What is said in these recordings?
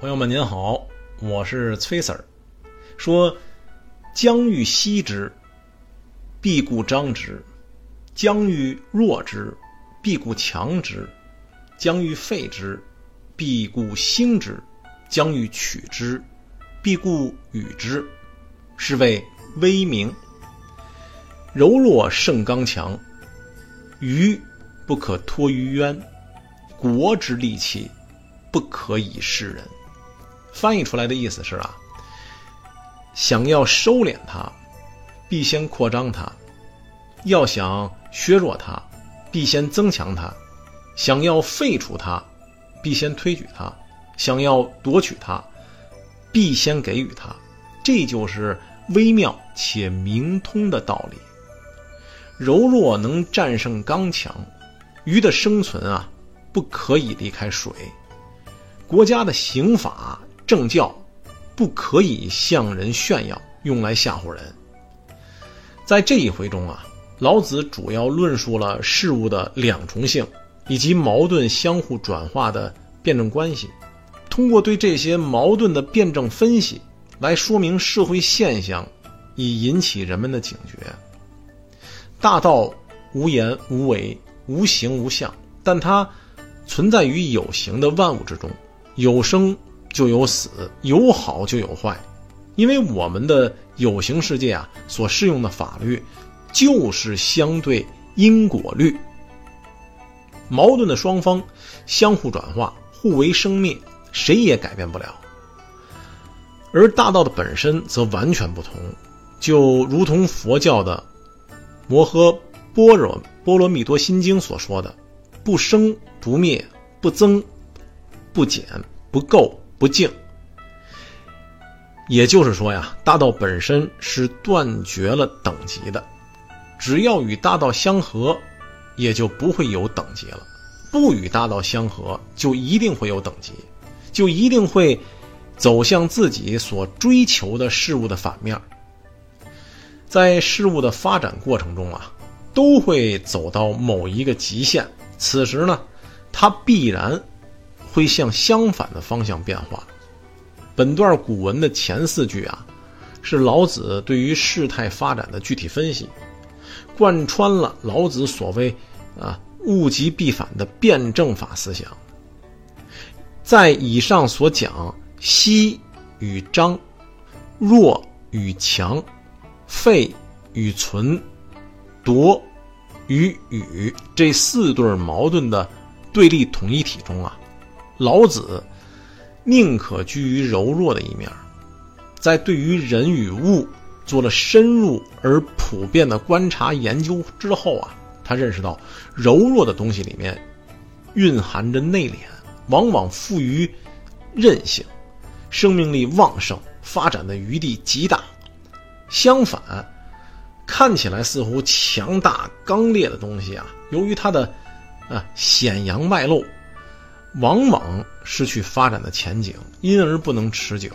朋友们您好，我是崔 Sir。说将欲歙之，必固张之；将欲弱之，必固强之；将欲废之，必固兴之；将欲取之，必固与之。是谓威名。柔弱胜刚强，愚不可托于渊，国之利器不可以示人。翻译出来的意思是啊，想要收敛它，必先扩张它；要想削弱它，必先增强它；想要废除它，必先推举它；想要夺取它，必先给予它。这就是微妙且明通的道理。柔弱能战胜刚强，鱼的生存啊，不可以离开水。国家的刑法。政教不可以向人炫耀，用来吓唬人。在这一回中啊，老子主要论述了事物的两重性以及矛盾相互转化的辩证关系。通过对这些矛盾的辩证分析，来说明社会现象，以引起人们的警觉。大道无言无为，无形无相，但它存在于有形的万物之中，有生。就有死，有好就有坏，因为我们的有形世界啊，所适用的法律就是相对因果律。矛盾的双方相互转化，互为生灭，谁也改变不了。而大道的本身则完全不同，就如同佛教的《摩诃般若波罗蜜多心经》所说的：“不生不灭，不增不减，不垢。”不敬，也就是说呀，大道本身是断绝了等级的，只要与大道相合，也就不会有等级了；不与大道相合，就一定会有等级，就一定会走向自己所追求的事物的反面。在事物的发展过程中啊，都会走到某一个极限，此时呢，它必然。会向相反的方向变化。本段古文的前四句啊，是老子对于事态发展的具体分析，贯穿了老子所谓“啊物极必反”的辩证法思想。在以上所讲息与张、弱与强、废与存、夺与与这四对矛盾的对立统一体中啊。老子宁可居于柔弱的一面，在对于人与物做了深入而普遍的观察研究之后啊，他认识到柔弱的东西里面蕴含着内敛，往往富于韧性，生命力旺盛，发展的余地极大。相反，看起来似乎强大刚烈的东西啊，由于它的啊显阳外露。往往失去发展的前景，因而不能持久。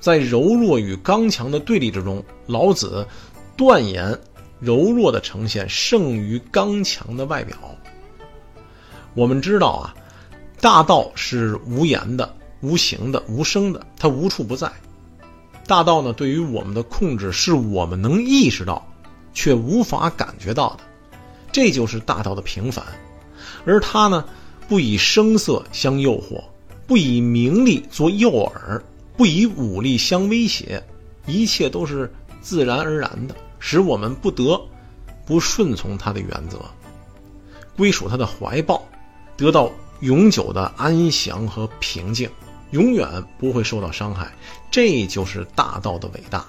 在柔弱与刚强的对立之中，老子断言柔弱的呈现胜于刚强的外表。我们知道啊，大道是无言的、无形的、无声的，它无处不在。大道呢，对于我们的控制是我们能意识到，却无法感觉到的。这就是大道的平凡，而它呢？不以声色相诱惑，不以名利作诱饵，不以武力相威胁，一切都是自然而然的，使我们不得不顺从他的原则，归属他的怀抱，得到永久的安详和平静，永远不会受到伤害。这就是大道的伟大。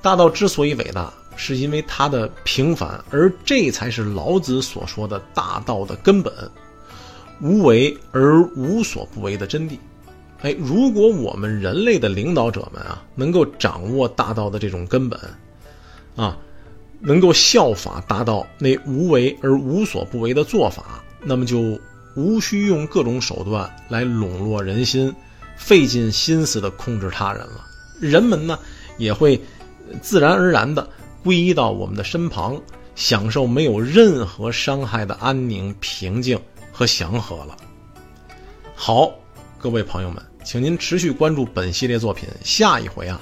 大道之所以伟大，是因为它的平凡，而这才是老子所说的大道的根本。无为而无所不为的真谛，哎，如果我们人类的领导者们啊，能够掌握大道的这种根本，啊，能够效法大道那无为而无所不为的做法，那么就无需用各种手段来笼络人心，费尽心思的控制他人了。人们呢，也会自然而然的皈依到我们的身旁，享受没有任何伤害的安宁平静。和祥和了。好，各位朋友们，请您持续关注本系列作品。下一回啊，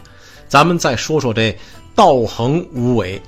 咱们再说说这道横无为。